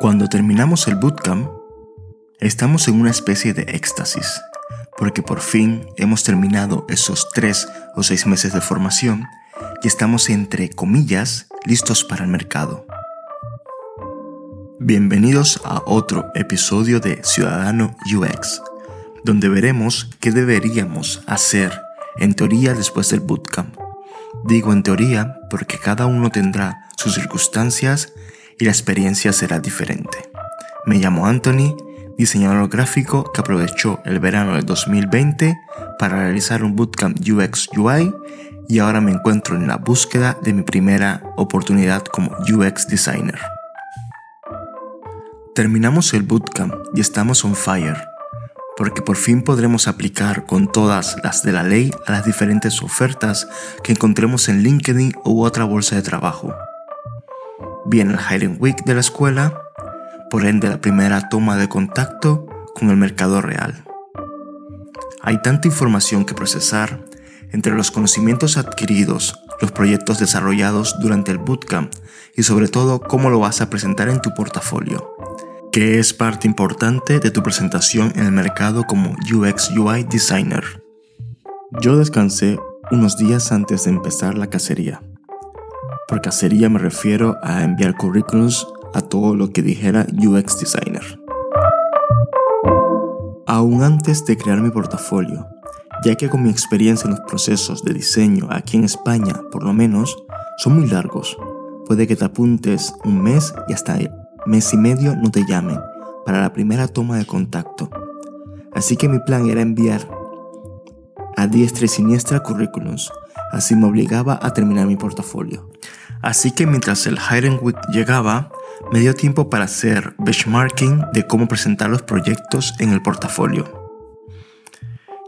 Cuando terminamos el bootcamp, estamos en una especie de éxtasis, porque por fin hemos terminado esos tres o seis meses de formación y estamos entre comillas listos para el mercado. Bienvenidos a otro episodio de Ciudadano UX, donde veremos qué deberíamos hacer en teoría después del bootcamp. Digo en teoría porque cada uno tendrá sus circunstancias y la experiencia será diferente. Me llamo Anthony, diseñador gráfico que aprovechó el verano del 2020 para realizar un bootcamp UX UI y ahora me encuentro en la búsqueda de mi primera oportunidad como UX designer. Terminamos el bootcamp y estamos on fire, porque por fin podremos aplicar con todas las de la ley a las diferentes ofertas que encontremos en LinkedIn u otra bolsa de trabajo. Viene el Hiring Week de la escuela, por ende la primera toma de contacto con el mercado real. Hay tanta información que procesar entre los conocimientos adquiridos, los proyectos desarrollados durante el bootcamp y sobre todo cómo lo vas a presentar en tu portafolio, que es parte importante de tu presentación en el mercado como UX UI designer. Yo descansé unos días antes de empezar la cacería por cacería me refiero a enviar currículums a todo lo que dijera UX Designer. Aún antes de crear mi portafolio, ya que con mi experiencia en los procesos de diseño aquí en España, por lo menos, son muy largos. Puede que te apuntes un mes y hasta mes y medio no te llamen para la primera toma de contacto. Así que mi plan era enviar a diestra y siniestra currículums, así me obligaba a terminar mi portafolio. Así que mientras el Hiring Week llegaba, me dio tiempo para hacer benchmarking de cómo presentar los proyectos en el portafolio.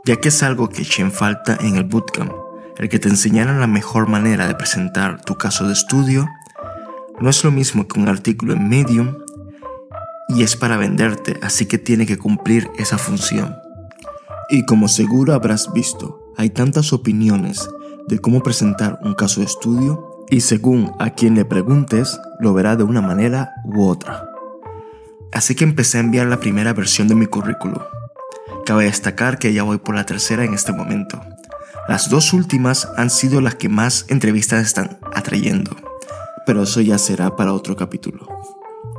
Ya que es algo que eché en falta en el bootcamp, el que te enseñaran la mejor manera de presentar tu caso de estudio, no es lo mismo que un artículo en Medium y es para venderte, así que tiene que cumplir esa función. Y como seguro habrás visto, hay tantas opiniones de cómo presentar un caso de estudio y según a quien le preguntes, lo verá de una manera u otra. Así que empecé a enviar la primera versión de mi currículum. Cabe destacar que ya voy por la tercera en este momento. Las dos últimas han sido las que más entrevistas están atrayendo, pero eso ya será para otro capítulo.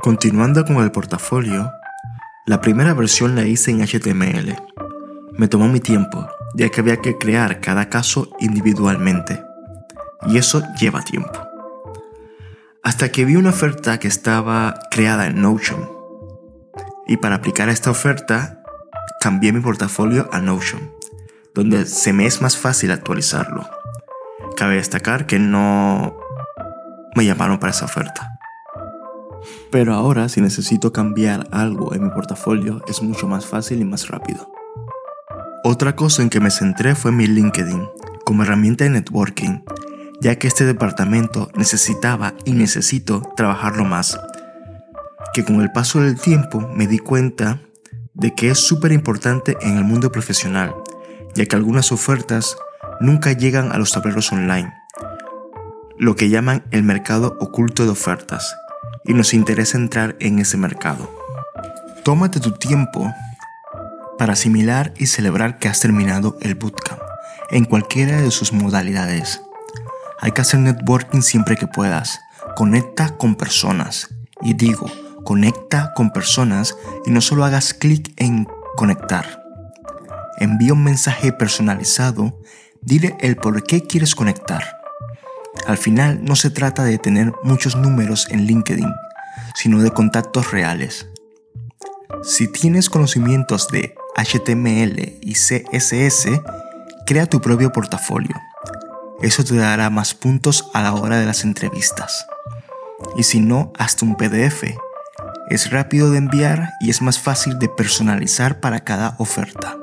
Continuando con el portafolio, la primera versión la hice en HTML. Me tomó mi tiempo, ya que había que crear cada caso individualmente y eso lleva tiempo. Hasta que vi una oferta que estaba creada en Notion. Y para aplicar esta oferta, cambié mi portafolio a Notion, donde se me es más fácil actualizarlo. Cabe destacar que no me llamaron para esa oferta. Pero ahora si necesito cambiar algo en mi portafolio es mucho más fácil y más rápido. Otra cosa en que me centré fue mi LinkedIn como herramienta de networking ya que este departamento necesitaba y necesito trabajarlo más. Que con el paso del tiempo me di cuenta de que es súper importante en el mundo profesional, ya que algunas ofertas nunca llegan a los tableros online, lo que llaman el mercado oculto de ofertas, y nos interesa entrar en ese mercado. Tómate tu tiempo para asimilar y celebrar que has terminado el bootcamp en cualquiera de sus modalidades. Hay que hacer networking siempre que puedas. Conecta con personas. Y digo, conecta con personas y no solo hagas clic en conectar. Envía un mensaje personalizado, dile el por qué quieres conectar. Al final no se trata de tener muchos números en LinkedIn, sino de contactos reales. Si tienes conocimientos de HTML y CSS, crea tu propio portafolio. Eso te dará más puntos a la hora de las entrevistas. Y si no, hasta un PDF. Es rápido de enviar y es más fácil de personalizar para cada oferta.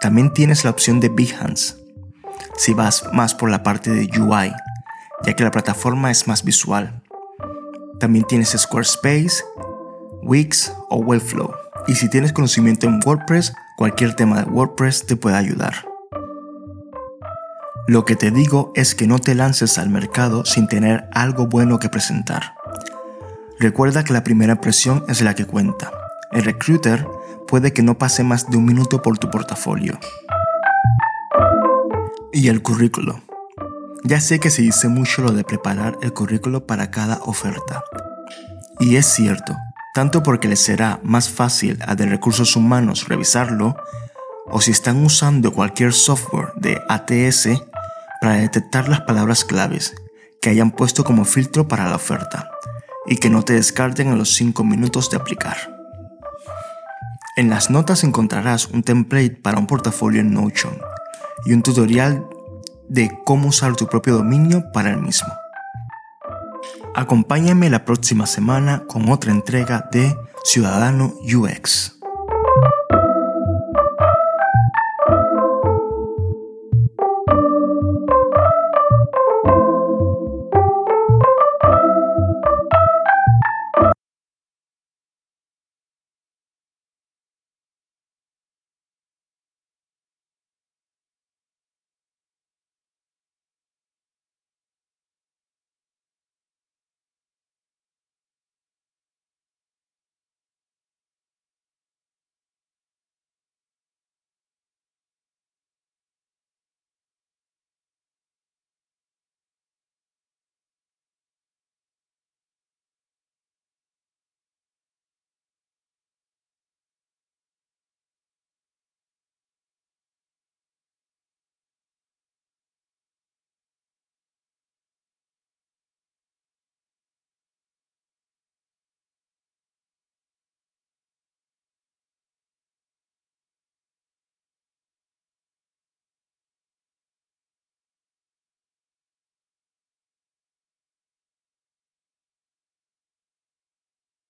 También tienes la opción de Behance, si vas más por la parte de UI, ya que la plataforma es más visual. También tienes Squarespace, Wix o Webflow. Y si tienes conocimiento en WordPress, cualquier tema de WordPress te puede ayudar. Lo que te digo es que no te lances al mercado sin tener algo bueno que presentar. Recuerda que la primera impresión es la que cuenta. El recruiter puede que no pase más de un minuto por tu portafolio. Y el currículo. Ya sé que se dice mucho lo de preparar el currículo para cada oferta. Y es cierto, tanto porque les será más fácil a de recursos humanos revisarlo, o si están usando cualquier software de ATS para detectar las palabras claves que hayan puesto como filtro para la oferta y que no te descarten en los 5 minutos de aplicar. En las notas encontrarás un template para un portafolio en Notion y un tutorial de cómo usar tu propio dominio para el mismo. Acompáñame la próxima semana con otra entrega de Ciudadano UX.